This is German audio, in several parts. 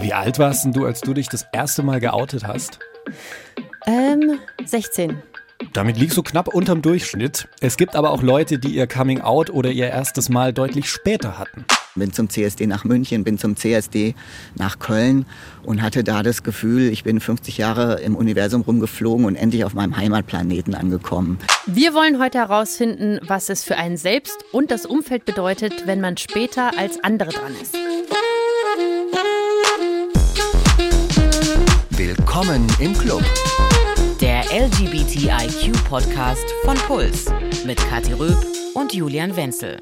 Wie alt warst denn du, als du dich das erste Mal geoutet hast? Ähm, 16. Damit liegst du knapp unterm Durchschnitt. Es gibt aber auch Leute, die ihr Coming Out oder ihr erstes Mal deutlich später hatten. Bin zum CSD nach München, bin zum CSD nach Köln und hatte da das Gefühl, ich bin 50 Jahre im Universum rumgeflogen und endlich auf meinem Heimatplaneten angekommen. Wir wollen heute herausfinden, was es für einen selbst und das Umfeld bedeutet, wenn man später als andere dran ist. Willkommen im Club. Der LGBTIQ-Podcast von Puls mit Kathi Röb und Julian Wenzel.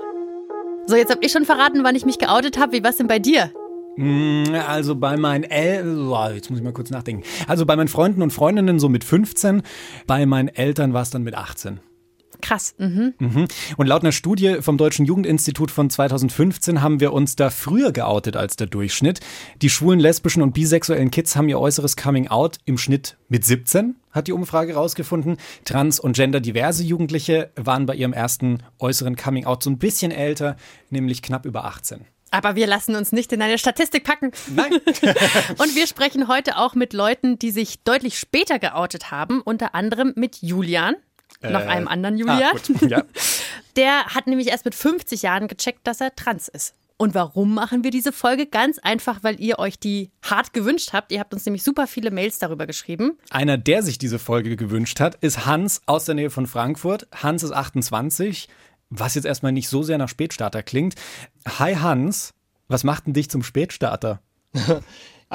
So, jetzt habt ihr schon verraten, wann ich mich geoutet habe. Wie war es denn bei dir? Mm, also bei meinen El jetzt muss ich mal kurz nachdenken. Also bei meinen Freunden und Freundinnen so mit 15, bei meinen Eltern war es dann mit 18. Krass. Mhm. Mhm. Und laut einer Studie vom Deutschen Jugendinstitut von 2015 haben wir uns da früher geoutet als der Durchschnitt. Die schwulen, lesbischen und bisexuellen Kids haben ihr äußeres Coming Out im Schnitt mit 17, hat die Umfrage rausgefunden. Trans- und genderdiverse Jugendliche waren bei ihrem ersten äußeren Coming Out so ein bisschen älter, nämlich knapp über 18. Aber wir lassen uns nicht in eine Statistik packen. Nein. und wir sprechen heute auch mit Leuten, die sich deutlich später geoutet haben, unter anderem mit Julian noch äh, einem anderen Julian. Ah, ja. Der hat nämlich erst mit 50 Jahren gecheckt, dass er trans ist. Und warum machen wir diese Folge? Ganz einfach, weil ihr euch die hart gewünscht habt. Ihr habt uns nämlich super viele Mails darüber geschrieben. Einer, der sich diese Folge gewünscht hat, ist Hans aus der Nähe von Frankfurt. Hans ist 28, was jetzt erstmal nicht so sehr nach Spätstarter klingt. Hi Hans, was macht denn dich zum Spätstarter?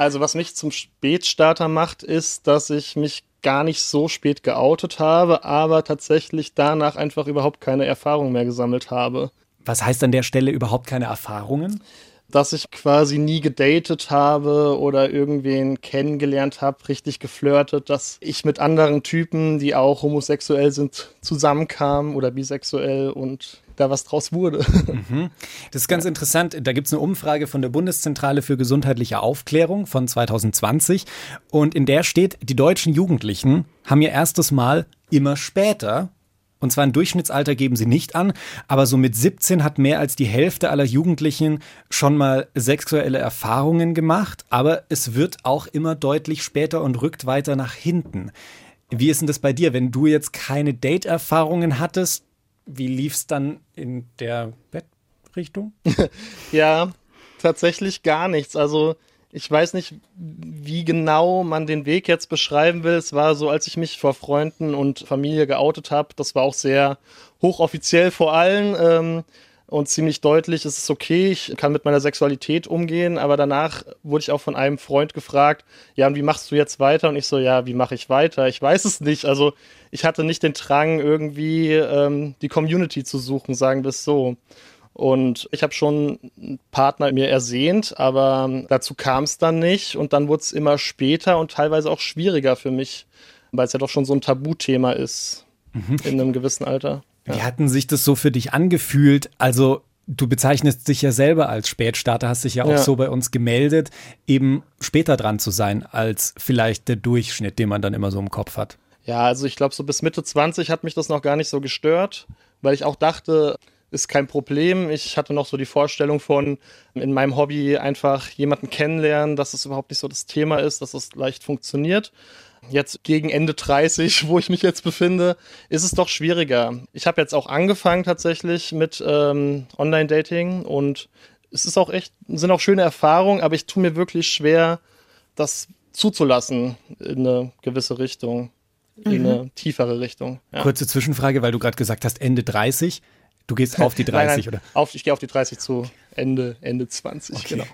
Also, was mich zum Spätstarter macht, ist, dass ich mich gar nicht so spät geoutet habe, aber tatsächlich danach einfach überhaupt keine Erfahrung mehr gesammelt habe. Was heißt an der Stelle überhaupt keine Erfahrungen? Dass ich quasi nie gedatet habe oder irgendwen kennengelernt habe, richtig geflirtet, dass ich mit anderen Typen, die auch homosexuell sind, zusammenkam oder bisexuell und da was draus wurde. Mhm. Das ist ganz interessant. Da gibt es eine Umfrage von der Bundeszentrale für gesundheitliche Aufklärung von 2020 und in der steht, die deutschen Jugendlichen haben ihr erstes Mal immer später und zwar ein Durchschnittsalter geben sie nicht an, aber so mit 17 hat mehr als die Hälfte aller Jugendlichen schon mal sexuelle Erfahrungen gemacht, aber es wird auch immer deutlich später und rückt weiter nach hinten. Wie ist denn das bei dir, wenn du jetzt keine Date-Erfahrungen hattest? Wie lief es dann in der Bettrichtung? ja, tatsächlich gar nichts. Also ich weiß nicht, wie genau man den Weg jetzt beschreiben will. Es war so, als ich mich vor Freunden und Familie geoutet habe, das war auch sehr hochoffiziell vor allen. Ähm, und ziemlich deutlich, es ist okay, ich kann mit meiner Sexualität umgehen, aber danach wurde ich auch von einem Freund gefragt, ja, und wie machst du jetzt weiter? Und ich so, ja, wie mache ich weiter? Ich weiß es nicht. Also ich hatte nicht den Drang, irgendwie ähm, die Community zu suchen, sagen wir es so. Und ich habe schon einen Partner mir ersehnt, aber dazu kam es dann nicht. Und dann wurde es immer später und teilweise auch schwieriger für mich, weil es ja doch schon so ein Tabuthema ist mhm. in einem gewissen Alter. Ja. Wie hatten sich das so für dich angefühlt? Also du bezeichnest dich ja selber als Spätstarter, hast dich ja auch ja. so bei uns gemeldet, eben später dran zu sein als vielleicht der Durchschnitt, den man dann immer so im Kopf hat. Ja, also ich glaube, so bis Mitte 20 hat mich das noch gar nicht so gestört, weil ich auch dachte, ist kein Problem. Ich hatte noch so die Vorstellung von in meinem Hobby einfach jemanden kennenlernen, dass es überhaupt nicht so das Thema ist, dass es leicht funktioniert. Jetzt gegen Ende 30, wo ich mich jetzt befinde, ist es doch schwieriger. Ich habe jetzt auch angefangen tatsächlich mit ähm, Online-Dating und es ist auch echt, sind auch schöne Erfahrungen, aber ich tue mir wirklich schwer, das zuzulassen in eine gewisse Richtung, in mhm. eine tiefere Richtung. Ja. Kurze Zwischenfrage, weil du gerade gesagt hast, Ende 30. Du gehst auf die 30, nein, nein, oder? Auf, ich gehe auf die 30 zu Ende, Ende 20, okay. genau.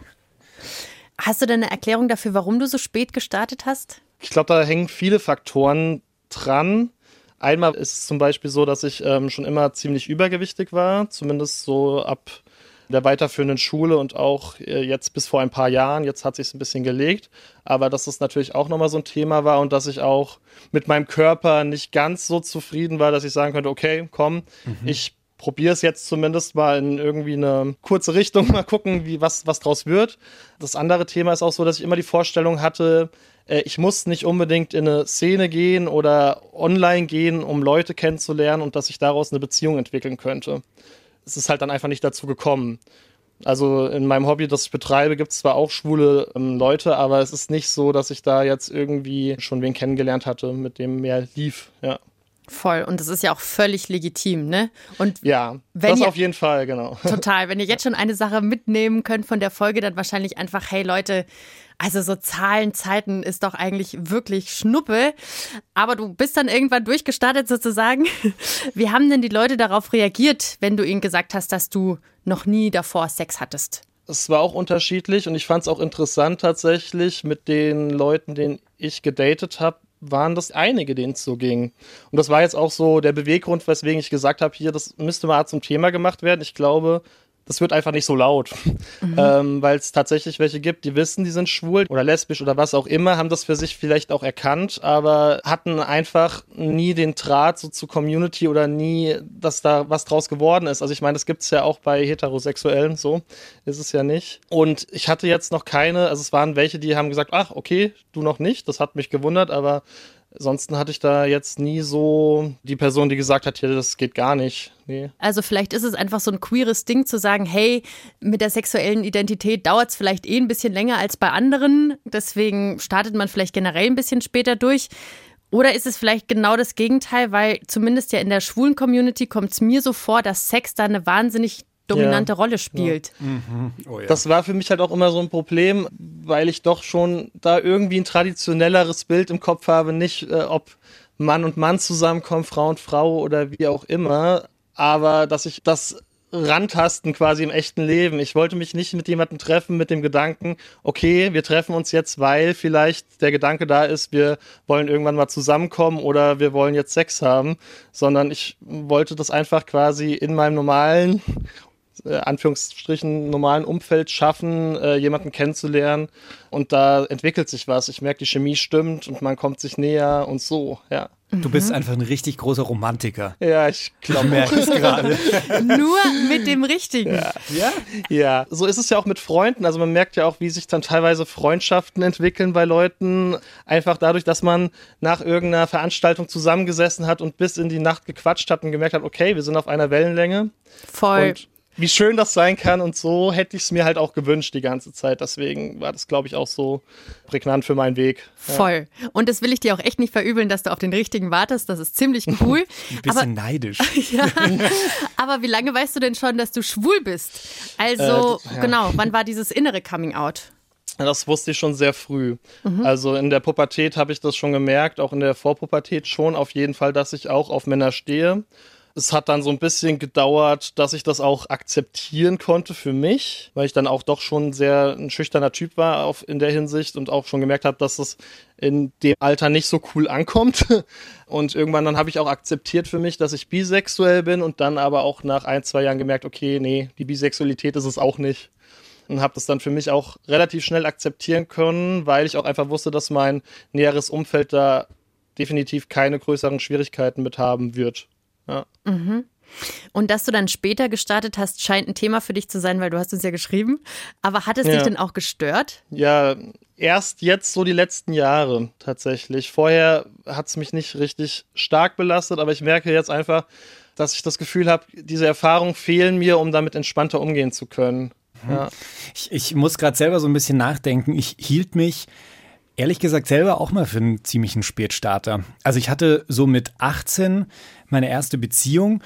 Hast du denn eine Erklärung dafür, warum du so spät gestartet hast? Ich glaube, da hängen viele Faktoren dran. Einmal ist es zum Beispiel so, dass ich ähm, schon immer ziemlich übergewichtig war, zumindest so ab der weiterführenden Schule und auch äh, jetzt bis vor ein paar Jahren. Jetzt hat sich ein bisschen gelegt, aber dass das natürlich auch nochmal so ein Thema war und dass ich auch mit meinem Körper nicht ganz so zufrieden war, dass ich sagen könnte, okay, komm, mhm. ich probiere es jetzt zumindest mal in irgendwie eine kurze Richtung, mal gucken, wie was, was draus wird. Das andere Thema ist auch so, dass ich immer die Vorstellung hatte, äh, ich muss nicht unbedingt in eine Szene gehen oder online gehen, um Leute kennenzulernen und dass ich daraus eine Beziehung entwickeln könnte. Es ist halt dann einfach nicht dazu gekommen. Also in meinem Hobby, das ich betreibe, gibt es zwar auch schwule ähm, Leute, aber es ist nicht so, dass ich da jetzt irgendwie schon wen kennengelernt hatte, mit dem mehr lief, ja. Voll. Und das ist ja auch völlig legitim, ne? Und ja, das auf jeden Fall, genau. Total. Wenn ihr jetzt schon eine Sache mitnehmen könnt von der Folge, dann wahrscheinlich einfach, hey Leute, also so Zahlen, Zeiten ist doch eigentlich wirklich Schnuppe. Aber du bist dann irgendwann durchgestartet sozusagen. Wie haben denn die Leute darauf reagiert, wenn du ihnen gesagt hast, dass du noch nie davor Sex hattest? Es war auch unterschiedlich und ich fand es auch interessant tatsächlich mit den Leuten, denen ich gedatet habe, waren das einige, denen es so ging. Und das war jetzt auch so der Beweggrund, weswegen ich gesagt habe, hier, das müsste mal zum Thema gemacht werden. Ich glaube, das wird einfach nicht so laut. Mhm. Ähm, Weil es tatsächlich welche gibt, die wissen, die sind schwul oder lesbisch oder was auch immer, haben das für sich vielleicht auch erkannt, aber hatten einfach nie den Draht so zur Community oder nie, dass da was draus geworden ist. Also ich meine, das gibt es ja auch bei Heterosexuellen, so ist es ja nicht. Und ich hatte jetzt noch keine, also es waren welche, die haben gesagt, ach, okay, du noch nicht, das hat mich gewundert, aber Ansonsten hatte ich da jetzt nie so die Person, die gesagt hat, hier, das geht gar nicht. Nee. Also vielleicht ist es einfach so ein queeres Ding zu sagen, hey, mit der sexuellen Identität dauert es vielleicht eh ein bisschen länger als bei anderen. Deswegen startet man vielleicht generell ein bisschen später durch. Oder ist es vielleicht genau das Gegenteil, weil zumindest ja in der schwulen Community kommt es mir so vor, dass Sex da eine wahnsinnig dominante ja. Rolle spielt. Ja. Mhm. Oh, ja. Das war für mich halt auch immer so ein Problem, weil ich doch schon da irgendwie ein traditionelleres Bild im Kopf habe, nicht äh, ob Mann und Mann zusammenkommen, Frau und Frau oder wie auch immer, aber dass ich das rantasten quasi im echten Leben. Ich wollte mich nicht mit jemandem treffen mit dem Gedanken, okay, wir treffen uns jetzt, weil vielleicht der Gedanke da ist, wir wollen irgendwann mal zusammenkommen oder wir wollen jetzt Sex haben, sondern ich wollte das einfach quasi in meinem normalen äh, Anführungsstrichen normalen Umfeld schaffen, äh, jemanden kennenzulernen und da entwickelt sich was. Ich merke, die Chemie stimmt und man kommt sich näher und so, ja. Du bist einfach ein richtig großer Romantiker. Ja, ich glaube, merke es gerade. Nur mit dem Richtigen. Ja. ja. Ja, so ist es ja auch mit Freunden. Also man merkt ja auch, wie sich dann teilweise Freundschaften entwickeln bei Leuten. Einfach dadurch, dass man nach irgendeiner Veranstaltung zusammengesessen hat und bis in die Nacht gequatscht hat und gemerkt hat, okay, wir sind auf einer Wellenlänge. Voll. Und wie schön das sein kann und so hätte ich es mir halt auch gewünscht die ganze Zeit. Deswegen war das, glaube ich, auch so prägnant für meinen Weg. Ja. Voll. Und das will ich dir auch echt nicht verübeln, dass du auf den richtigen wartest. Das ist ziemlich cool. Ein bisschen aber, neidisch. ja. Aber wie lange weißt du denn schon, dass du schwul bist? Also, äh, ja. genau, wann war dieses innere Coming Out? Das wusste ich schon sehr früh. Mhm. Also in der Pubertät habe ich das schon gemerkt, auch in der Vorpubertät schon auf jeden Fall, dass ich auch auf Männer stehe es hat dann so ein bisschen gedauert, dass ich das auch akzeptieren konnte für mich, weil ich dann auch doch schon sehr ein schüchterner Typ war auf, in der Hinsicht und auch schon gemerkt habe, dass es in dem Alter nicht so cool ankommt. Und irgendwann dann habe ich auch akzeptiert für mich, dass ich bisexuell bin und dann aber auch nach ein, zwei Jahren gemerkt, okay, nee, die Bisexualität ist es auch nicht und habe das dann für mich auch relativ schnell akzeptieren können, weil ich auch einfach wusste, dass mein näheres Umfeld da definitiv keine größeren Schwierigkeiten mit haben wird. Ja. Mhm. Und dass du dann später gestartet hast, scheint ein Thema für dich zu sein, weil du hast es ja geschrieben. Aber hat es ja. dich denn auch gestört? Ja, erst jetzt so die letzten Jahre tatsächlich. Vorher hat es mich nicht richtig stark belastet, aber ich merke jetzt einfach, dass ich das Gefühl habe, diese Erfahrungen fehlen mir, um damit entspannter umgehen zu können. Mhm. Ja. Ich, ich muss gerade selber so ein bisschen nachdenken. Ich hielt mich ehrlich gesagt selber auch mal für einen ziemlichen Spätstarter. Also ich hatte so mit 18 meine erste Beziehung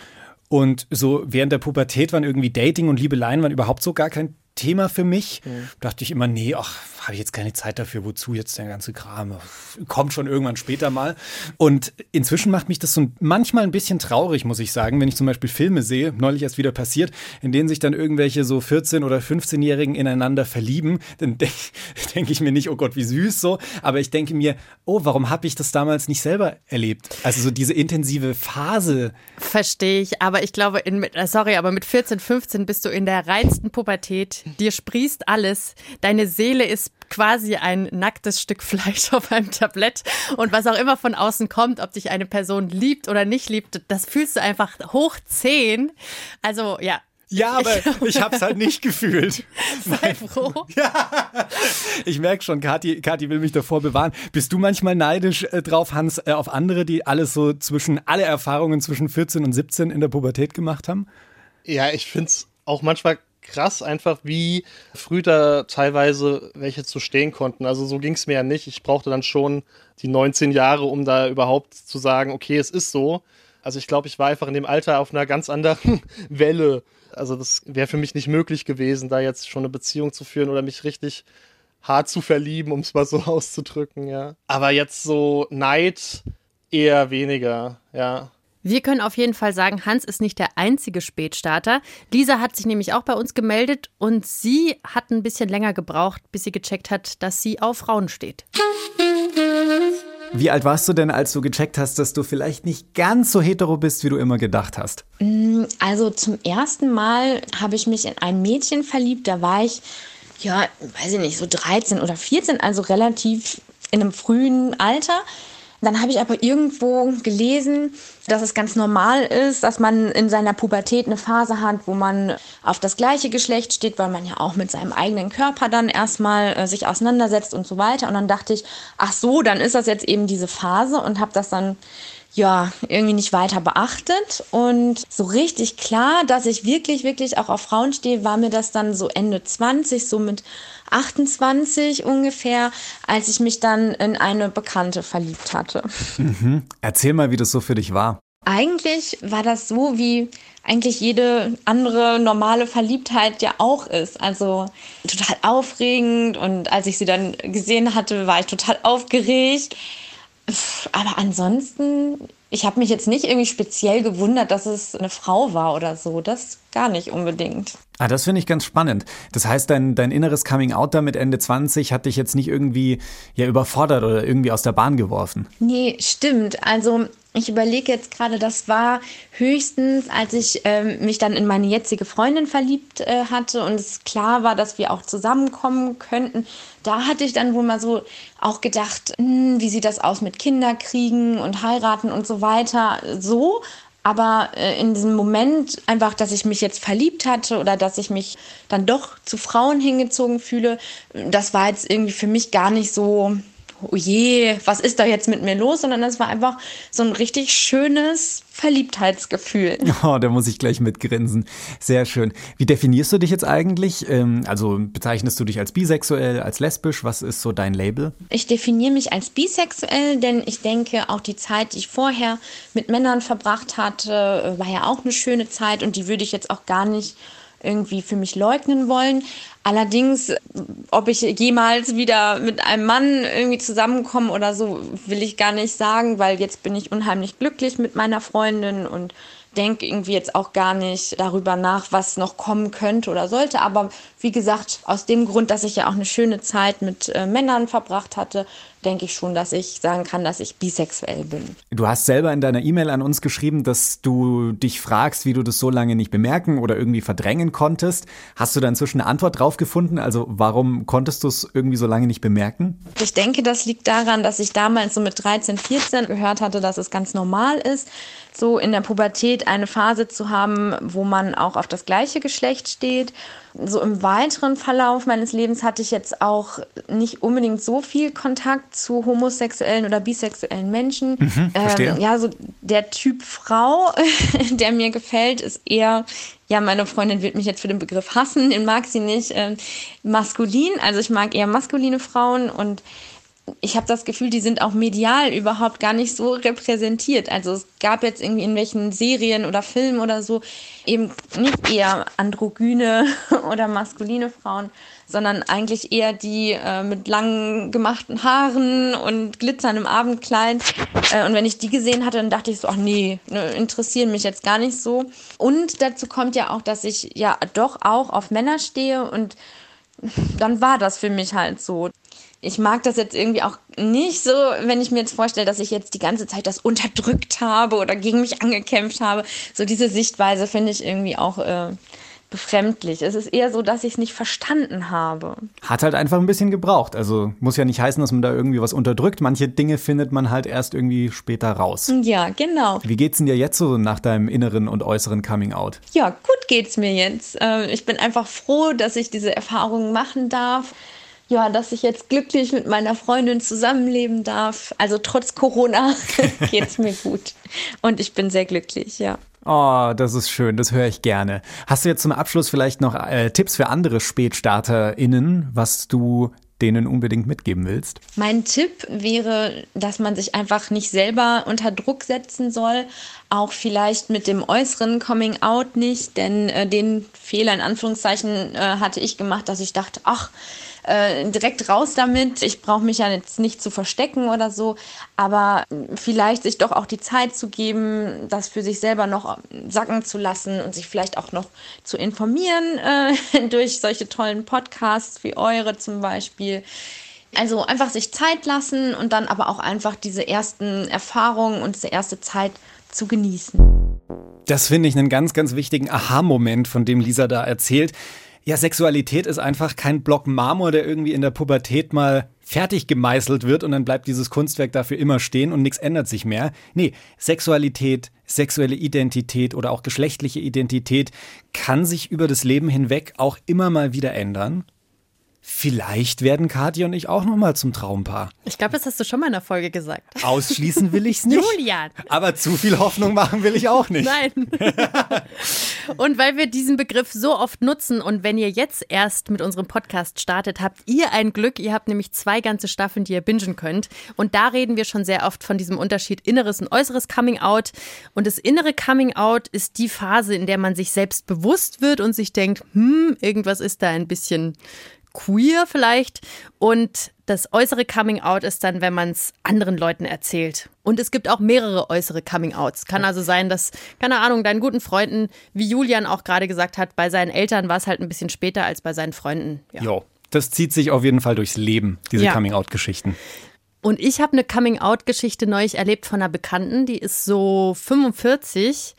und so während der Pubertät waren irgendwie Dating und Liebeleien waren überhaupt so gar kein Thema für mich. Mhm. Dachte ich immer, nee, ach, habe ich jetzt keine Zeit dafür, wozu jetzt der ganze Kram? Kommt schon irgendwann später mal. Und inzwischen macht mich das so manchmal ein bisschen traurig, muss ich sagen, wenn ich zum Beispiel Filme sehe, neulich erst wieder passiert, in denen sich dann irgendwelche so 14- oder 15-Jährigen ineinander verlieben, dann denke denk ich mir nicht, oh Gott, wie süß so, aber ich denke mir, oh, warum habe ich das damals nicht selber erlebt? Also so diese intensive Phase. Verstehe ich, aber ich glaube, in, sorry, aber mit 14, 15 bist du in der reinsten Pubertät, dir sprießt alles, deine Seele ist quasi ein nacktes Stück Fleisch auf einem Tablett und was auch immer von außen kommt, ob dich eine Person liebt oder nicht liebt, das fühlst du einfach hoch zehn. Also ja, ja, aber ich habe es halt nicht gefühlt. Sei froh. Ja. Ich merke schon, Kathi, Kathi will mich davor bewahren. Bist du manchmal neidisch äh, drauf, Hans, äh, auf andere, die alles so zwischen, alle Erfahrungen zwischen 14 und 17 in der Pubertät gemacht haben? Ja, ich finde es auch manchmal krass einfach, wie früh da teilweise welche zu stehen konnten. Also so ging es mir ja nicht. Ich brauchte dann schon die 19 Jahre, um da überhaupt zu sagen, okay, es ist so. Also ich glaube, ich war einfach in dem Alter auf einer ganz anderen Welle. Also das wäre für mich nicht möglich gewesen, da jetzt schon eine Beziehung zu führen oder mich richtig hart zu verlieben, um es mal so auszudrücken, ja. Aber jetzt so Neid eher weniger, ja. Wir können auf jeden Fall sagen, Hans ist nicht der einzige Spätstarter. Lisa hat sich nämlich auch bei uns gemeldet und sie hat ein bisschen länger gebraucht, bis sie gecheckt hat, dass sie auf Frauen steht. Wie alt warst du denn, als du gecheckt hast, dass du vielleicht nicht ganz so hetero bist, wie du immer gedacht hast? Mm, also zum ersten Mal habe ich mich in ein Mädchen verliebt. Da war ich, ja, weiß ich nicht, so 13 oder 14, also relativ in einem frühen Alter. Dann habe ich aber irgendwo gelesen, dass es ganz normal ist, dass man in seiner Pubertät eine Phase hat, wo man auf das gleiche Geschlecht steht, weil man ja auch mit seinem eigenen Körper dann erstmal äh, sich auseinandersetzt und so weiter. Und dann dachte ich, ach so, dann ist das jetzt eben diese Phase und habe das dann ja, irgendwie nicht weiter beachtet. Und so richtig klar, dass ich wirklich, wirklich auch auf Frauen stehe, war mir das dann so Ende 20, so mit 28 ungefähr, als ich mich dann in eine Bekannte verliebt hatte. Mhm. Erzähl mal, wie das so für dich war. Eigentlich war das so, wie eigentlich jede andere normale Verliebtheit ja auch ist. Also total aufregend und als ich sie dann gesehen hatte, war ich total aufgeregt. Aber ansonsten, ich habe mich jetzt nicht irgendwie speziell gewundert, dass es eine Frau war oder so. Das gar nicht unbedingt. Ah, das finde ich ganz spannend. Das heißt, dein, dein inneres Coming Out da mit Ende 20 hat dich jetzt nicht irgendwie ja überfordert oder irgendwie aus der Bahn geworfen. Nee, stimmt. Also ich überlege jetzt gerade, das war höchstens, als ich ähm, mich dann in meine jetzige Freundin verliebt äh, hatte und es klar war, dass wir auch zusammenkommen könnten. Da hatte ich dann wohl mal so auch gedacht, hm, wie sieht das aus mit Kinderkriegen und heiraten und so weiter. So, aber äh, in diesem Moment einfach, dass ich mich jetzt verliebt hatte oder dass ich mich dann doch zu Frauen hingezogen fühle, das war jetzt irgendwie für mich gar nicht so, oh je, was ist da jetzt mit mir los, sondern das war einfach so ein richtig schönes Verliebtheitsgefühl. Oh, da muss ich gleich mitgrinsen. Sehr schön. Wie definierst du dich jetzt eigentlich? Ähm, also bezeichnest du dich als bisexuell, als lesbisch? Was ist so dein Label? Ich definiere mich als bisexuell, denn ich denke, auch die Zeit, die ich vorher mit Männern verbracht hatte, war ja auch eine schöne Zeit und die würde ich jetzt auch gar nicht irgendwie für mich leugnen wollen. Allerdings, ob ich jemals wieder mit einem Mann irgendwie zusammenkomme oder so, will ich gar nicht sagen, weil jetzt bin ich unheimlich glücklich mit meiner Freundin und denke irgendwie jetzt auch gar nicht darüber nach, was noch kommen könnte oder sollte. Aber wie gesagt, aus dem Grund, dass ich ja auch eine schöne Zeit mit äh, Männern verbracht hatte, denke ich schon, dass ich sagen kann, dass ich bisexuell bin. Du hast selber in deiner E-Mail an uns geschrieben, dass du dich fragst, wie du das so lange nicht bemerken oder irgendwie verdrängen konntest. Hast du da inzwischen eine Antwort drauf gefunden? Also warum konntest du es irgendwie so lange nicht bemerken? Ich denke, das liegt daran, dass ich damals so mit 13, 14 gehört hatte, dass es ganz normal ist, so in der Pubertät eine Phase zu haben, wo man auch auf das gleiche Geschlecht steht so im weiteren Verlauf meines Lebens hatte ich jetzt auch nicht unbedingt so viel Kontakt zu homosexuellen oder bisexuellen Menschen. Mhm, ähm, ja, so der Typ Frau, der mir gefällt, ist eher ja, meine Freundin wird mich jetzt für den Begriff hassen, den mag sie nicht, äh, maskulin. Also ich mag eher maskuline Frauen und ich habe das Gefühl, die sind auch medial überhaupt gar nicht so repräsentiert. Also es gab jetzt irgendwie in welchen Serien oder Filmen oder so eben nicht eher androgyne oder maskuline Frauen, sondern eigentlich eher die äh, mit langen gemachten Haaren und glitzerndem Abendkleid. Äh, und wenn ich die gesehen hatte, dann dachte ich so, ach nee, ne, interessieren mich jetzt gar nicht so. Und dazu kommt ja auch, dass ich ja doch auch auf Männer stehe und dann war das für mich halt so ich mag das jetzt irgendwie auch nicht so, wenn ich mir jetzt vorstelle, dass ich jetzt die ganze Zeit das unterdrückt habe oder gegen mich angekämpft habe. So diese Sichtweise finde ich irgendwie auch äh, befremdlich. Es ist eher so, dass ich es nicht verstanden habe. Hat halt einfach ein bisschen gebraucht. Also muss ja nicht heißen, dass man da irgendwie was unterdrückt. Manche Dinge findet man halt erst irgendwie später raus. Ja, genau. Wie geht's denn dir jetzt so nach deinem inneren und äußeren Coming Out? Ja, gut geht's mir jetzt. Ähm, ich bin einfach froh, dass ich diese Erfahrungen machen darf ja, dass ich jetzt glücklich mit meiner Freundin zusammenleben darf. Also trotz Corona geht es mir gut. Und ich bin sehr glücklich, ja. Oh, das ist schön, das höre ich gerne. Hast du jetzt zum Abschluss vielleicht noch äh, Tipps für andere SpätstarterInnen, was du denen unbedingt mitgeben willst? Mein Tipp wäre, dass man sich einfach nicht selber unter Druck setzen soll, auch vielleicht mit dem äußeren Coming Out nicht, denn äh, den Fehler in Anführungszeichen äh, hatte ich gemacht, dass ich dachte, ach, äh, direkt raus damit. Ich brauche mich ja jetzt nicht zu verstecken oder so, aber vielleicht sich doch auch die Zeit zu geben, das für sich selber noch sacken zu lassen und sich vielleicht auch noch zu informieren äh, durch solche tollen Podcasts wie eure zum Beispiel. Also einfach sich Zeit lassen und dann aber auch einfach diese ersten Erfahrungen und diese erste Zeit zu genießen. Das finde ich einen ganz, ganz wichtigen Aha-Moment, von dem Lisa da erzählt. Ja, Sexualität ist einfach kein Block Marmor, der irgendwie in der Pubertät mal fertig gemeißelt wird und dann bleibt dieses Kunstwerk dafür immer stehen und nichts ändert sich mehr. Nee, Sexualität, sexuelle Identität oder auch geschlechtliche Identität kann sich über das Leben hinweg auch immer mal wieder ändern. Vielleicht werden Katja und ich auch noch mal zum Traumpaar. Ich glaube, das hast du schon mal in der Folge gesagt. Ausschließen will ich es nicht. Julian. Aber zu viel Hoffnung machen will ich auch nicht. Nein. und weil wir diesen Begriff so oft nutzen und wenn ihr jetzt erst mit unserem Podcast startet, habt ihr ein Glück. Ihr habt nämlich zwei ganze Staffeln, die ihr bingen könnt. Und da reden wir schon sehr oft von diesem Unterschied inneres und äußeres Coming Out. Und das innere Coming Out ist die Phase, in der man sich selbst bewusst wird und sich denkt, hm, irgendwas ist da ein bisschen queer vielleicht. Und das äußere Coming Out ist dann, wenn man es anderen Leuten erzählt. Und es gibt auch mehrere äußere Coming Outs. Kann also sein, dass, keine Ahnung, deinen guten Freunden, wie Julian auch gerade gesagt hat, bei seinen Eltern war es halt ein bisschen später als bei seinen Freunden. Ja. Jo. Das zieht sich auf jeden Fall durchs Leben, diese ja. Coming-out-Geschichten. Und ich habe eine Coming-out-Geschichte neulich erlebt von einer Bekannten, die ist so 45.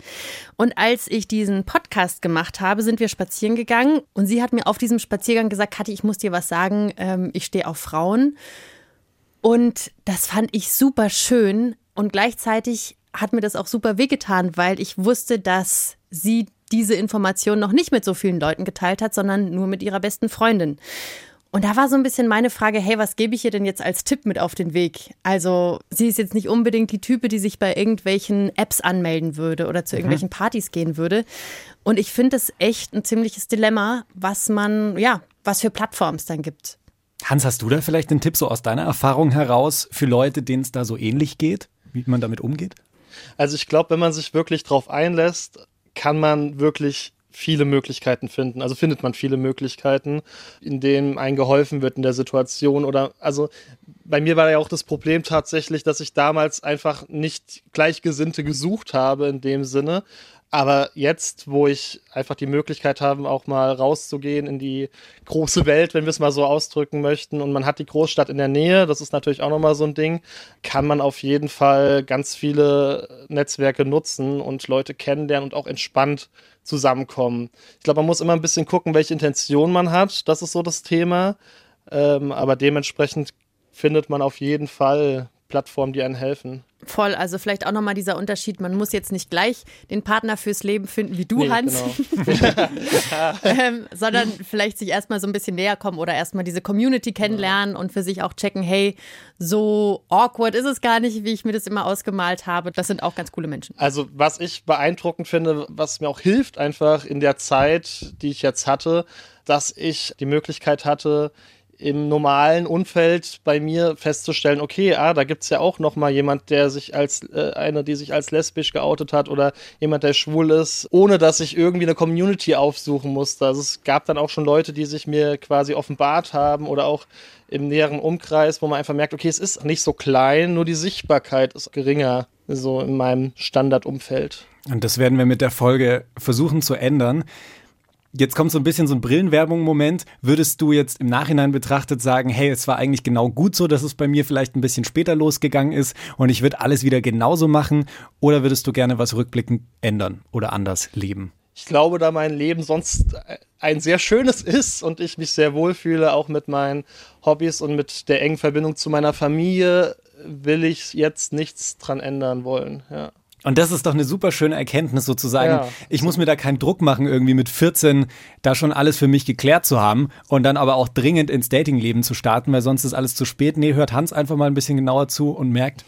Und als ich diesen Podcast gemacht habe, sind wir spazieren gegangen. Und sie hat mir auf diesem Spaziergang gesagt, Kathi, ich muss dir was sagen, ähm, ich stehe auf Frauen. Und das fand ich super schön. Und gleichzeitig hat mir das auch super wehgetan, weil ich wusste, dass sie diese Information noch nicht mit so vielen Leuten geteilt hat, sondern nur mit ihrer besten Freundin. Und da war so ein bisschen meine Frage, hey, was gebe ich ihr denn jetzt als Tipp mit auf den Weg? Also, sie ist jetzt nicht unbedingt die Type, die sich bei irgendwelchen Apps anmelden würde oder zu mhm. irgendwelchen Partys gehen würde. Und ich finde es echt ein ziemliches Dilemma, was man, ja, was für Plattformen es dann gibt. Hans, hast du da vielleicht einen Tipp so aus deiner Erfahrung heraus für Leute, denen es da so ähnlich geht, wie man damit umgeht? Also ich glaube, wenn man sich wirklich drauf einlässt, kann man wirklich viele Möglichkeiten finden. Also findet man viele Möglichkeiten, in denen einem geholfen wird in der Situation oder also bei mir war ja auch das Problem tatsächlich, dass ich damals einfach nicht Gleichgesinnte gesucht habe in dem Sinne, aber jetzt, wo ich einfach die Möglichkeit habe, auch mal rauszugehen in die große Welt, wenn wir es mal so ausdrücken möchten, und man hat die Großstadt in der Nähe, das ist natürlich auch nochmal so ein Ding, kann man auf jeden Fall ganz viele Netzwerke nutzen und Leute kennenlernen und auch entspannt zusammenkommen. Ich glaube, man muss immer ein bisschen gucken, welche Intention man hat. Das ist so das Thema. Ähm, aber dementsprechend findet man auf jeden Fall Plattformen, die einen helfen. Voll, also vielleicht auch nochmal dieser Unterschied, man muss jetzt nicht gleich den Partner fürs Leben finden wie du, nee, Hans, genau. ähm, sondern vielleicht sich erstmal so ein bisschen näher kommen oder erstmal diese Community kennenlernen ja. und für sich auch checken, hey, so awkward ist es gar nicht, wie ich mir das immer ausgemalt habe. Das sind auch ganz coole Menschen. Also was ich beeindruckend finde, was mir auch hilft einfach in der Zeit, die ich jetzt hatte, dass ich die Möglichkeit hatte, im normalen Umfeld bei mir festzustellen, okay, ah, da gibt es ja auch noch mal jemand, der sich als äh, eine, die sich als lesbisch geoutet hat oder jemand, der schwul ist, ohne dass ich irgendwie eine Community aufsuchen musste. Also es gab dann auch schon Leute, die sich mir quasi offenbart haben oder auch im näheren Umkreis, wo man einfach merkt, okay, es ist nicht so klein, nur die Sichtbarkeit ist geringer, so in meinem Standardumfeld. Und das werden wir mit der Folge versuchen zu ändern. Jetzt kommt so ein bisschen so ein Brillenwerbung-Moment. Würdest du jetzt im Nachhinein betrachtet sagen, hey, es war eigentlich genau gut so, dass es bei mir vielleicht ein bisschen später losgegangen ist und ich würde alles wieder genauso machen? Oder würdest du gerne was rückblickend ändern oder anders leben? Ich glaube, da mein Leben sonst ein sehr schönes ist und ich mich sehr wohlfühle, auch mit meinen Hobbys und mit der engen Verbindung zu meiner Familie, will ich jetzt nichts dran ändern wollen. Ja. Und das ist doch eine super schöne Erkenntnis sozusagen. Ja. Ich muss mir da keinen Druck machen, irgendwie mit 14 da schon alles für mich geklärt zu haben und dann aber auch dringend ins Datingleben zu starten, weil sonst ist alles zu spät. Nee, hört Hans einfach mal ein bisschen genauer zu und merkt,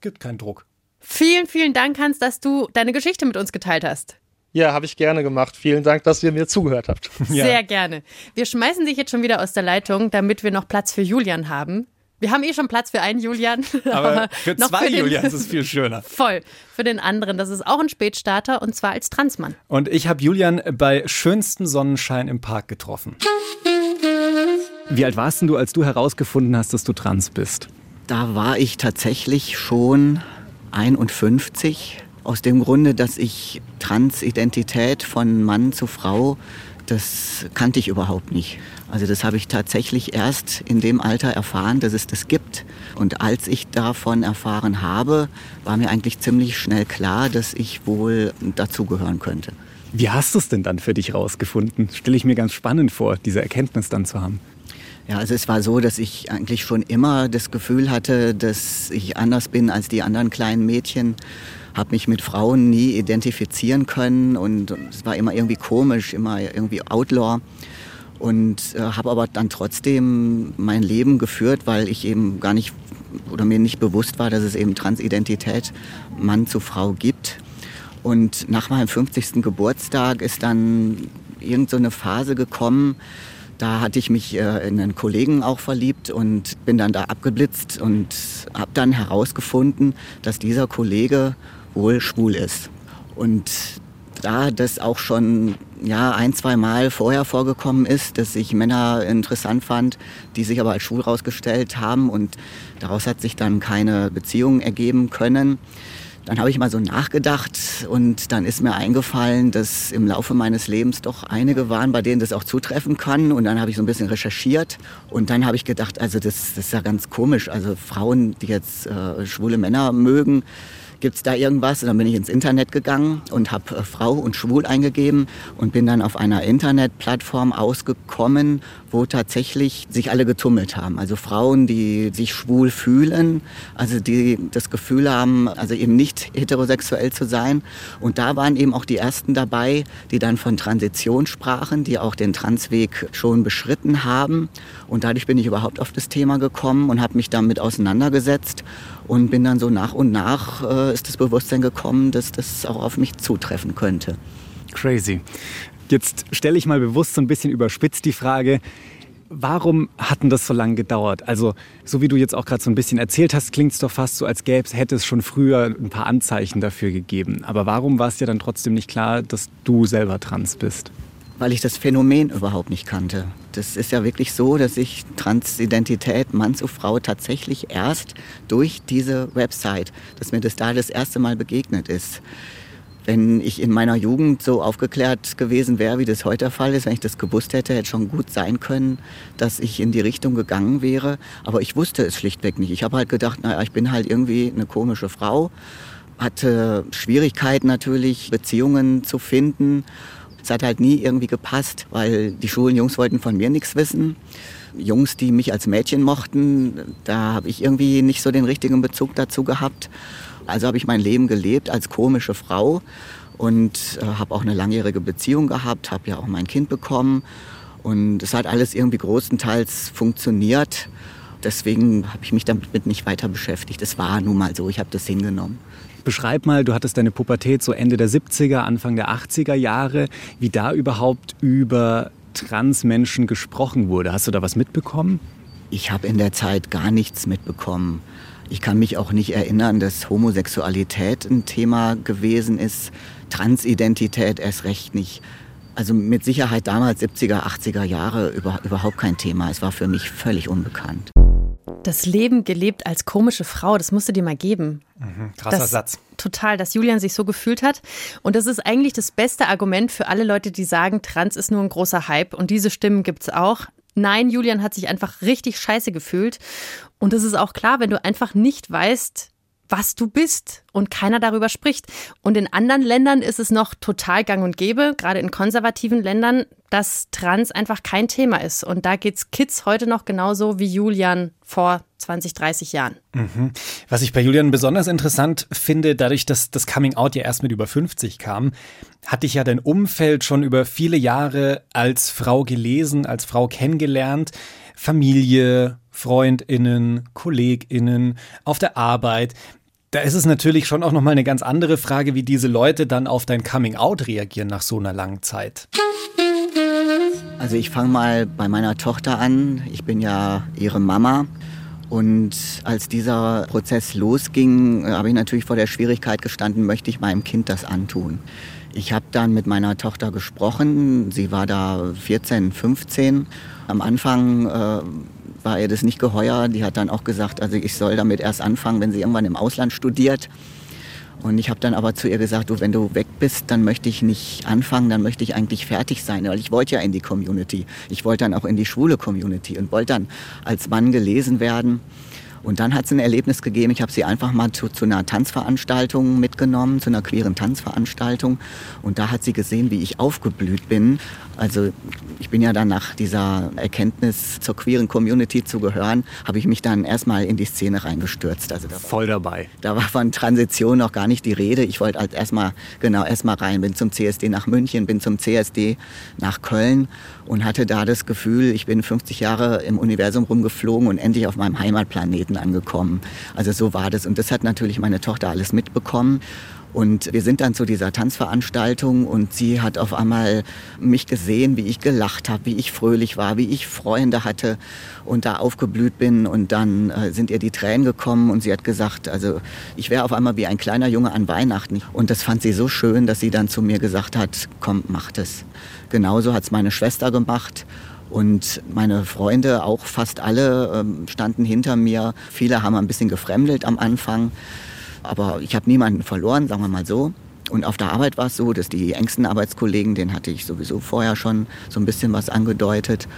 gibt keinen Druck. Vielen, vielen Dank, Hans, dass du deine Geschichte mit uns geteilt hast. Ja, habe ich gerne gemacht. Vielen Dank, dass ihr mir zugehört habt. Sehr ja. gerne. Wir schmeißen dich jetzt schon wieder aus der Leitung, damit wir noch Platz für Julian haben. Wir haben eh schon Platz für einen Julian. Aber für zwei für Julians ist es viel schöner. Voll. Für den anderen. Das ist auch ein Spätstarter und zwar als Transmann. Und ich habe Julian bei schönstem Sonnenschein im Park getroffen. Wie alt warst denn du, als du herausgefunden hast, dass du trans bist? Da war ich tatsächlich schon 51. Aus dem Grunde, dass ich Transidentität von Mann zu Frau das kannte ich überhaupt nicht. Also das habe ich tatsächlich erst in dem Alter erfahren, dass es das gibt. Und als ich davon erfahren habe, war mir eigentlich ziemlich schnell klar, dass ich wohl dazugehören könnte. Wie hast du es denn dann für dich rausgefunden? Stelle ich mir ganz spannend vor, diese Erkenntnis dann zu haben. Ja, also es war so, dass ich eigentlich schon immer das Gefühl hatte, dass ich anders bin als die anderen kleinen Mädchen habe mich mit Frauen nie identifizieren können und es war immer irgendwie komisch, immer irgendwie Outlaw und äh, habe aber dann trotzdem mein Leben geführt, weil ich eben gar nicht oder mir nicht bewusst war, dass es eben Transidentität Mann zu Frau gibt. Und nach meinem 50. Geburtstag ist dann irgendeine so Phase gekommen, da hatte ich mich äh, in einen Kollegen auch verliebt und bin dann da abgeblitzt und habe dann herausgefunden, dass dieser Kollege wohl schwul ist. Und da das auch schon ja, ein, zwei Mal vorher vorgekommen ist, dass ich Männer interessant fand, die sich aber als schwul rausgestellt haben und daraus hat sich dann keine Beziehung ergeben können. Dann habe ich mal so nachgedacht und dann ist mir eingefallen, dass im Laufe meines Lebens doch einige waren, bei denen das auch zutreffen kann. Und dann habe ich so ein bisschen recherchiert und dann habe ich gedacht, also das, das ist ja ganz komisch. Also Frauen, die jetzt äh, schwule Männer mögen, gibt es da irgendwas? Und dann bin ich ins Internet gegangen und habe äh, Frau und Schwul eingegeben und bin dann auf einer Internetplattform ausgekommen, wo tatsächlich sich alle getummelt haben. Also Frauen, die sich schwul fühlen, also die das Gefühl haben, also eben nicht heterosexuell zu sein. Und da waren eben auch die ersten dabei, die dann von Transition sprachen, die auch den Transweg schon beschritten haben. Und dadurch bin ich überhaupt auf das Thema gekommen und habe mich damit auseinandergesetzt und bin dann so nach und nach äh, ist das Bewusstsein gekommen, dass das auch auf mich zutreffen könnte. Crazy. Jetzt stelle ich mal bewusst so ein bisschen überspitzt die Frage, warum hat denn das so lange gedauert? Also, so wie du jetzt auch gerade so ein bisschen erzählt hast, klingt es doch fast so, als gäbe es, hätte es schon früher ein paar Anzeichen dafür gegeben. Aber warum war es dir dann trotzdem nicht klar, dass du selber trans bist? Weil ich das Phänomen überhaupt nicht kannte. Das ist ja wirklich so, dass ich Transidentität Mann zu Frau tatsächlich erst durch diese Website, dass mir das da das erste Mal begegnet ist. Wenn ich in meiner Jugend so aufgeklärt gewesen wäre, wie das heute der Fall ist, wenn ich das gewusst hätte, hätte schon gut sein können, dass ich in die Richtung gegangen wäre. Aber ich wusste es schlichtweg nicht. Ich habe halt gedacht, naja, ich bin halt irgendwie eine komische Frau, hatte Schwierigkeiten natürlich, Beziehungen zu finden es hat halt nie irgendwie gepasst, weil die schwulen Jungs wollten von mir nichts wissen. Jungs, die mich als Mädchen mochten, da habe ich irgendwie nicht so den richtigen Bezug dazu gehabt. Also habe ich mein Leben gelebt als komische Frau und äh, habe auch eine langjährige Beziehung gehabt, habe ja auch mein Kind bekommen und es hat alles irgendwie großenteils funktioniert. Deswegen habe ich mich damit nicht weiter beschäftigt. Es war nun mal so, ich habe das hingenommen. Beschreib mal, du hattest deine Pubertät so Ende der 70er, Anfang der 80er Jahre, wie da überhaupt über Transmenschen gesprochen wurde. Hast du da was mitbekommen? Ich habe in der Zeit gar nichts mitbekommen. Ich kann mich auch nicht erinnern, dass Homosexualität ein Thema gewesen ist. Transidentität erst recht nicht. Also mit Sicherheit damals 70er, 80er Jahre über, überhaupt kein Thema. Es war für mich völlig unbekannt. Das Leben gelebt als komische Frau, das musst du dir mal geben. Mhm, krasser das, Satz. Total, dass Julian sich so gefühlt hat. Und das ist eigentlich das beste Argument für alle Leute, die sagen, Trans ist nur ein großer Hype. Und diese Stimmen gibt es auch. Nein, Julian hat sich einfach richtig scheiße gefühlt. Und das ist auch klar, wenn du einfach nicht weißt, was du bist und keiner darüber spricht. Und in anderen Ländern ist es noch total gang und gäbe, gerade in konservativen Ländern, dass Trans einfach kein Thema ist. Und da geht es Kids heute noch genauso wie Julian vor 20, 30 Jahren. Mhm. Was ich bei Julian besonders interessant finde, dadurch, dass das Coming Out ja erst mit über 50 kam, hatte ich ja dein Umfeld schon über viele Jahre als Frau gelesen, als Frau kennengelernt. Familie, Freundinnen, Kolleginnen, auf der Arbeit. Da ist es natürlich schon auch nochmal eine ganz andere Frage, wie diese Leute dann auf dein Coming-out reagieren nach so einer langen Zeit. Also ich fange mal bei meiner Tochter an. Ich bin ja ihre Mama. Und als dieser Prozess losging, äh, habe ich natürlich vor der Schwierigkeit gestanden, möchte ich meinem Kind das antun. Ich habe dann mit meiner Tochter gesprochen. Sie war da 14, 15. Am Anfang äh, war ihr das nicht geheuer. Die hat dann auch gesagt, also ich soll damit erst anfangen, wenn sie irgendwann im Ausland studiert. Und ich habe dann aber zu ihr gesagt, du, wenn du weg bist, dann möchte ich nicht anfangen, dann möchte ich eigentlich fertig sein, weil ich wollte ja in die Community. Ich wollte dann auch in die schwule Community und wollte dann als Mann gelesen werden. Und dann hat es ein Erlebnis gegeben, ich habe sie einfach mal zu, zu, einer Tanzveranstaltung mitgenommen, zu einer queeren Tanzveranstaltung. Und da hat sie gesehen, wie ich aufgeblüht bin. Also ich bin ja dann nach dieser Erkenntnis zur queeren Community zu gehören, habe ich mich dann erstmal in die Szene reingestürzt. Also da Voll dabei. Da war von Transition noch gar nicht die Rede. Ich wollte halt erstmal, genau, erstmal rein. Bin zum CSD nach München, bin zum CSD nach Köln und hatte da das Gefühl, ich bin 50 Jahre im Universum rumgeflogen und endlich auf meinem Heimatplaneten angekommen. Also so war das. Und das hat natürlich meine Tochter alles mitbekommen. Und wir sind dann zu dieser Tanzveranstaltung und sie hat auf einmal mich gesehen, wie ich gelacht habe, wie ich fröhlich war, wie ich Freunde hatte und da aufgeblüht bin. Und dann äh, sind ihr die Tränen gekommen und sie hat gesagt, also ich wäre auf einmal wie ein kleiner Junge an Weihnachten. Und das fand sie so schön, dass sie dann zu mir gesagt hat, komm, mach das. Genauso hat es meine Schwester gemacht. Und meine Freunde, auch fast alle, ähm, standen hinter mir. Viele haben ein bisschen gefremdelt am Anfang. Aber ich habe niemanden verloren, sagen wir mal so. Und auf der Arbeit war es so, dass die engsten Arbeitskollegen, denen hatte ich sowieso vorher schon so ein bisschen was angedeutet.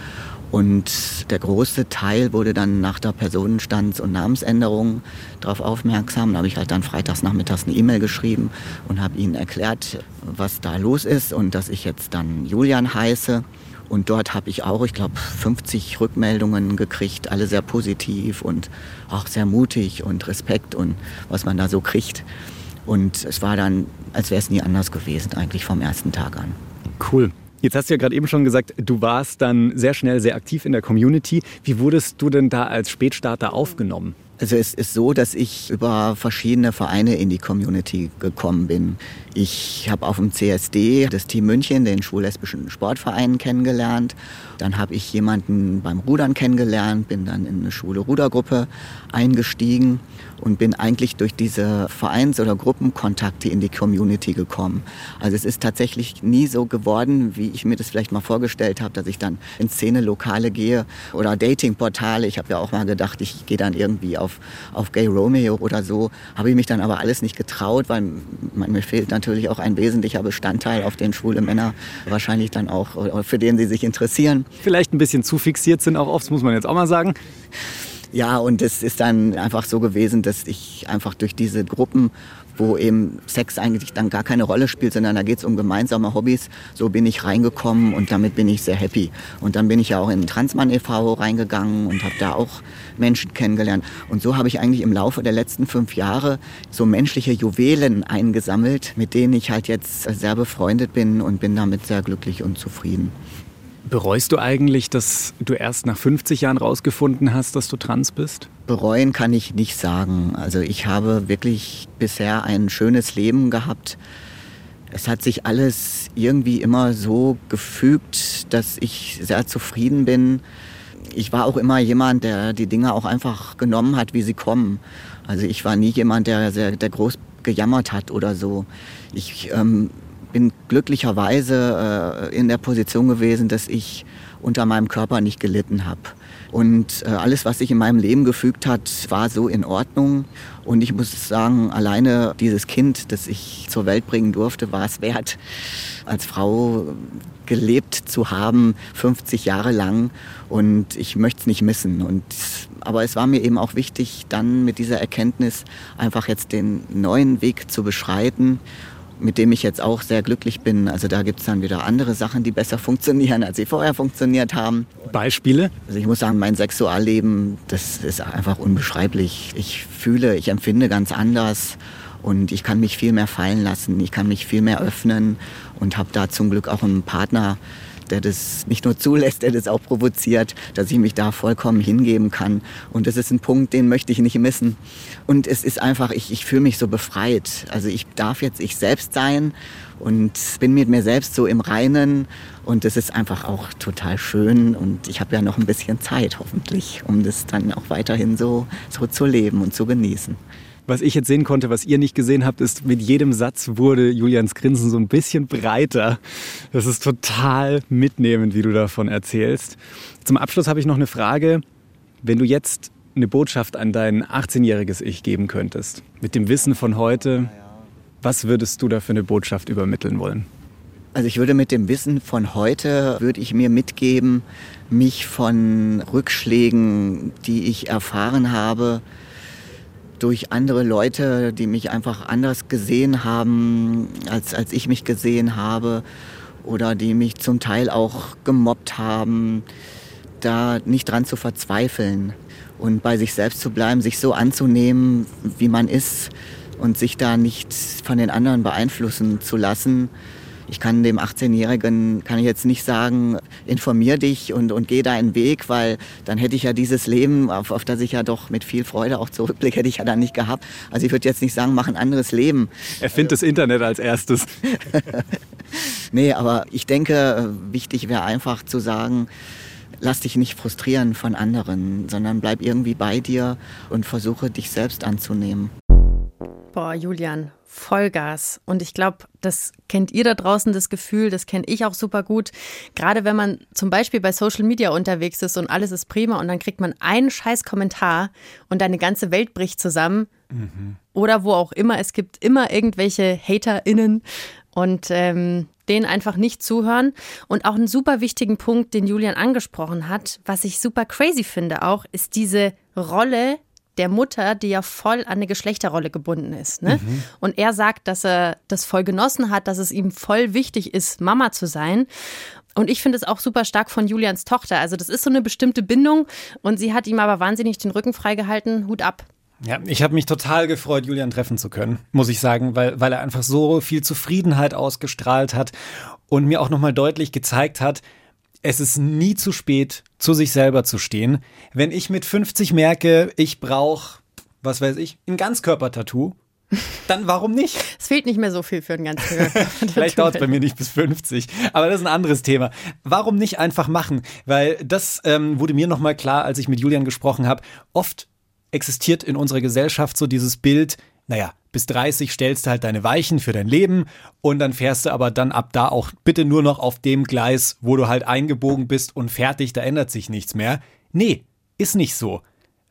Und der große Teil wurde dann nach der Personenstands- und Namensänderung darauf aufmerksam. Da habe ich halt dann freitags nachmittags eine E-Mail geschrieben und habe ihnen erklärt, was da los ist und dass ich jetzt dann Julian heiße. Und dort habe ich auch, ich glaube, 50 Rückmeldungen gekriegt, alle sehr positiv und auch sehr mutig und Respekt und was man da so kriegt. Und es war dann, als wäre es nie anders gewesen, eigentlich vom ersten Tag an. Cool. Jetzt hast du ja gerade eben schon gesagt, du warst dann sehr schnell sehr aktiv in der Community. Wie wurdest du denn da als Spätstarter aufgenommen? Also es ist so, dass ich über verschiedene Vereine in die Community gekommen bin. Ich habe auf dem CSD das Team München, den schwul-lesbischen Sportverein, kennengelernt. Dann habe ich jemanden beim Rudern kennengelernt, bin dann in eine schwule Rudergruppe eingestiegen und bin eigentlich durch diese Vereins- oder Gruppenkontakte in die Community gekommen. Also es ist tatsächlich nie so geworden, wie ich mir das vielleicht mal vorgestellt habe, dass ich dann in Szene-Lokale gehe oder Datingportale. Ich habe ja auch mal gedacht, ich gehe dann irgendwie auf, auf Gay Romeo oder so. Habe ich mich dann aber alles nicht getraut, weil man, mir fehlt natürlich auch ein wesentlicher Bestandteil, auf den schwule Männer wahrscheinlich dann auch, für den sie sich interessieren. Vielleicht ein bisschen zu fixiert sind auch oft, muss man jetzt auch mal sagen. Ja, und es ist dann einfach so gewesen, dass ich einfach durch diese Gruppen, wo eben Sex eigentlich dann gar keine Rolle spielt, sondern da geht es um gemeinsame Hobbys, so bin ich reingekommen und damit bin ich sehr happy. Und dann bin ich ja auch in Transmann e.V. reingegangen und habe da auch Menschen kennengelernt. Und so habe ich eigentlich im Laufe der letzten fünf Jahre so menschliche Juwelen eingesammelt, mit denen ich halt jetzt sehr befreundet bin und bin damit sehr glücklich und zufrieden. Bereust du eigentlich, dass du erst nach 50 Jahren rausgefunden hast, dass du trans bist? Bereuen kann ich nicht sagen. Also ich habe wirklich bisher ein schönes Leben gehabt. Es hat sich alles irgendwie immer so gefügt, dass ich sehr zufrieden bin. Ich war auch immer jemand, der die Dinge auch einfach genommen hat, wie sie kommen. Also ich war nie jemand, der, sehr, der groß gejammert hat oder so. Ich ähm, bin glücklicherweise äh, in der Position gewesen, dass ich unter meinem Körper nicht gelitten habe. Und äh, alles, was sich in meinem Leben gefügt hat, war so in Ordnung. Und ich muss sagen, alleine dieses Kind, das ich zur Welt bringen durfte, war es wert, als Frau gelebt zu haben, 50 Jahre lang. Und ich möchte es nicht missen. Und, aber es war mir eben auch wichtig, dann mit dieser Erkenntnis einfach jetzt den neuen Weg zu beschreiten mit dem ich jetzt auch sehr glücklich bin. Also da gibt es dann wieder andere Sachen, die besser funktionieren, als sie vorher funktioniert haben. Beispiele? Also ich muss sagen, mein Sexualleben, das ist einfach unbeschreiblich. Ich fühle, ich empfinde ganz anders und ich kann mich viel mehr fallen lassen, ich kann mich viel mehr öffnen und habe da zum Glück auch einen Partner, der das nicht nur zulässt, der das auch provoziert, dass ich mich da vollkommen hingeben kann. Und das ist ein Punkt, den möchte ich nicht missen. Und es ist einfach, ich, ich fühle mich so befreit. Also ich darf jetzt ich selbst sein und bin mit mir selbst so im Reinen. Und das ist einfach auch total schön. Und ich habe ja noch ein bisschen Zeit, hoffentlich, um das dann auch weiterhin so, so zu leben und zu genießen. Was ich jetzt sehen konnte, was ihr nicht gesehen habt, ist, mit jedem Satz wurde Julians Grinsen so ein bisschen breiter. Das ist total mitnehmend, wie du davon erzählst. Zum Abschluss habe ich noch eine Frage. Wenn du jetzt eine Botschaft an dein 18-jähriges Ich geben könntest, mit dem Wissen von heute, was würdest du da für eine Botschaft übermitteln wollen? Also ich würde mit dem Wissen von heute, würde ich mir mitgeben, mich von Rückschlägen, die ich erfahren habe, durch andere Leute, die mich einfach anders gesehen haben, als, als ich mich gesehen habe oder die mich zum Teil auch gemobbt haben, da nicht dran zu verzweifeln und bei sich selbst zu bleiben, sich so anzunehmen, wie man ist und sich da nicht von den anderen beeinflussen zu lassen ich kann dem 18-Jährigen, kann ich jetzt nicht sagen, informier dich und, und geh deinen Weg, weil dann hätte ich ja dieses Leben, auf, auf das ich ja doch mit viel Freude auch zurückblicke, hätte ich ja dann nicht gehabt. Also ich würde jetzt nicht sagen, mach ein anderes Leben. Erfind das Internet als erstes. nee, aber ich denke, wichtig wäre einfach zu sagen, lass dich nicht frustrieren von anderen, sondern bleib irgendwie bei dir und versuche dich selbst anzunehmen. Boah, Julian, Vollgas. Und ich glaube, das kennt ihr da draußen, das Gefühl, das kenne ich auch super gut. Gerade wenn man zum Beispiel bei Social Media unterwegs ist und alles ist prima und dann kriegt man einen scheiß Kommentar und deine ganze Welt bricht zusammen. Mhm. Oder wo auch immer. Es gibt immer irgendwelche HaterInnen und ähm, denen einfach nicht zuhören. Und auch einen super wichtigen Punkt, den Julian angesprochen hat, was ich super crazy finde auch, ist diese Rolle, der Mutter, die ja voll an eine Geschlechterrolle gebunden ist. Ne? Mhm. Und er sagt, dass er das voll genossen hat, dass es ihm voll wichtig ist, Mama zu sein. Und ich finde es auch super stark von Julians Tochter. Also das ist so eine bestimmte Bindung und sie hat ihm aber wahnsinnig den Rücken freigehalten. Hut ab. Ja, ich habe mich total gefreut, Julian treffen zu können, muss ich sagen, weil, weil er einfach so viel Zufriedenheit ausgestrahlt hat und mir auch nochmal deutlich gezeigt hat, es ist nie zu spät, zu sich selber zu stehen. Wenn ich mit 50 merke, ich brauche, was weiß ich, ein Ganzkörpertattoo, dann warum nicht? Es fehlt nicht mehr so viel für ein Ganzkörper. Vielleicht dauert es bei mir nicht bis 50, aber das ist ein anderes Thema. Warum nicht einfach machen? Weil das ähm, wurde mir nochmal klar, als ich mit Julian gesprochen habe. Oft existiert in unserer Gesellschaft so dieses Bild, naja, bis 30 stellst du halt deine Weichen für dein Leben und dann fährst du aber dann ab da auch bitte nur noch auf dem Gleis, wo du halt eingebogen bist und fertig, da ändert sich nichts mehr. Nee, ist nicht so.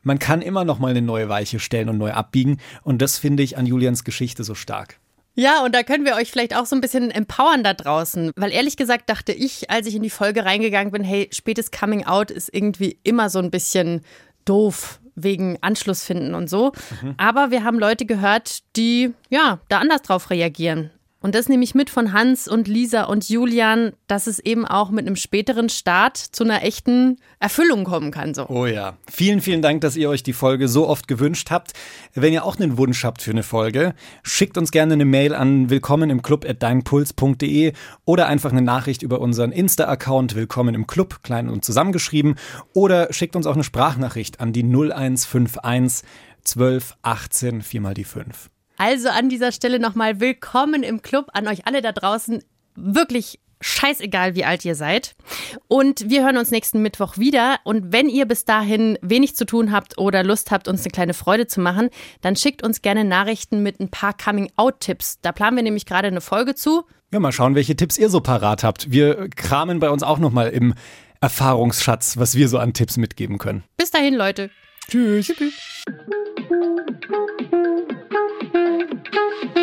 Man kann immer noch mal eine neue Weiche stellen und neu abbiegen und das finde ich an Julians Geschichte so stark. Ja, und da können wir euch vielleicht auch so ein bisschen empowern da draußen, weil ehrlich gesagt dachte ich, als ich in die Folge reingegangen bin, hey, spätes Coming Out ist irgendwie immer so ein bisschen doof wegen Anschluss finden und so. Mhm. Aber wir haben Leute gehört, die ja da anders drauf reagieren. Und das nehme ich mit von Hans und Lisa und Julian, dass es eben auch mit einem späteren Start zu einer echten Erfüllung kommen kann. So. Oh ja. Vielen, vielen Dank, dass ihr euch die Folge so oft gewünscht habt. Wenn ihr auch einen Wunsch habt für eine Folge, schickt uns gerne eine Mail an willkommen im Club at deinpuls.de oder einfach eine Nachricht über unseren Insta-Account Willkommen im Club, klein und zusammengeschrieben. Oder schickt uns auch eine Sprachnachricht an die 0151 12 18 4 mal die 5. Also an dieser Stelle nochmal willkommen im Club an euch alle da draußen. Wirklich scheißegal, wie alt ihr seid. Und wir hören uns nächsten Mittwoch wieder. Und wenn ihr bis dahin wenig zu tun habt oder Lust habt, uns eine kleine Freude zu machen, dann schickt uns gerne Nachrichten mit ein paar Coming-out-Tipps. Da planen wir nämlich gerade eine Folge zu. Ja, mal schauen, welche Tipps ihr so parat habt. Wir kramen bei uns auch nochmal im Erfahrungsschatz, was wir so an Tipps mitgeben können. Bis dahin, Leute. Tschüss. Tschüss. Thank you.